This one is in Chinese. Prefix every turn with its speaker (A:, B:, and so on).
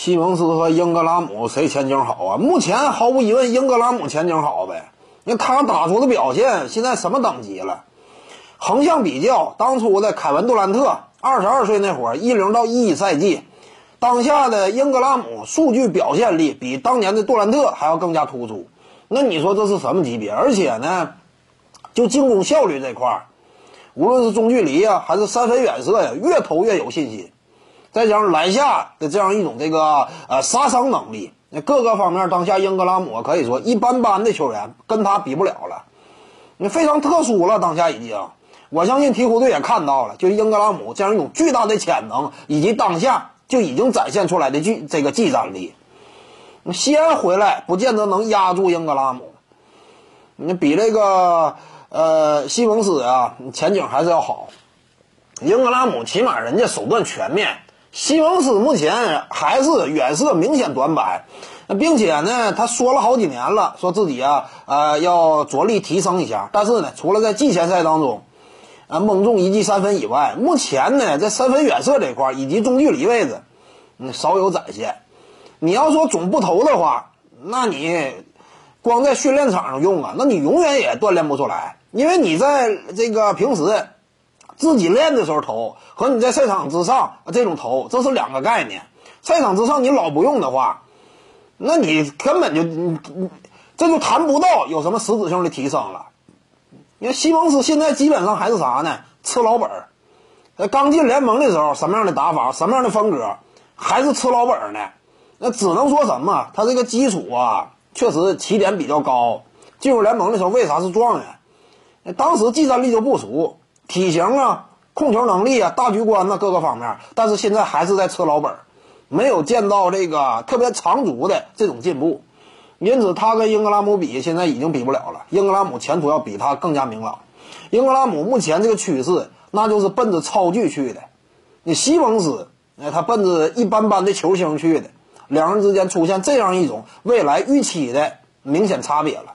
A: 西蒙斯和英格拉姆谁前景好啊？目前毫无疑问，英格拉姆前景好呗。因为他打出的表现，现在什么等级了？横向比较，当初的凯文杜兰特二十二岁那会儿，一零到一一赛季，当下的英格拉姆数据表现力比当年的杜兰特还要更加突出。那你说这是什么级别？而且呢，就进攻效率这块儿，无论是中距离呀，还是三分远射呀，越投越有信心。再加上篮下的这样一种这个呃杀伤能力，那各个方面，当下英格拉姆可以说一般般的球员跟他比不了了。你非常特殊了，当下已经。我相信鹈鹕队也看到了，就是英格拉姆这样一种巨大的潜能，以及当下就已经展现出来的巨这个技战力。西安回来不见得能压住英格拉姆，你比这个呃西蒙斯啊前景还是要好。英格拉姆起码人家手段全面，西蒙斯目前还是远射明显短板，并且呢他说了好几年了，说自己啊呃要着力提升一下，但是呢除了在季前赛当中。啊，蒙中一记三分以外，目前呢，在三分远射这块以及中距离位置，嗯，少有展现。你要说总不投的话，那你光在训练场上用啊，那你永远也锻炼不出来。因为你在这个平时自己练的时候投，和你在赛场之上这种投，这是两个概念。赛场之上你老不用的话，那你根本就你你这就谈不到有什么实质性的提升了。你看西蒙斯现在基本上还是啥呢？吃老本儿。刚进联盟的时候，什么样的打法，什么样的风格，还是吃老本儿呢？那只能说什么？他这个基础啊，确实起点比较高。进入联盟的时候，为啥是状元？当时技战力就不俗，体型啊、控球能力啊、大局观呐各个方面，但是现在还是在吃老本，没有见到这个特别长足的这种进步。因此，他跟英格拉姆比，现在已经比不了了。英格拉姆前途要比他更加明朗。英格拉姆目前这个趋势，那就是奔着超巨去的。你西蒙斯，哎，他奔着一般般的球星去的。两人之间出现这样一种未来预期的明显差别了。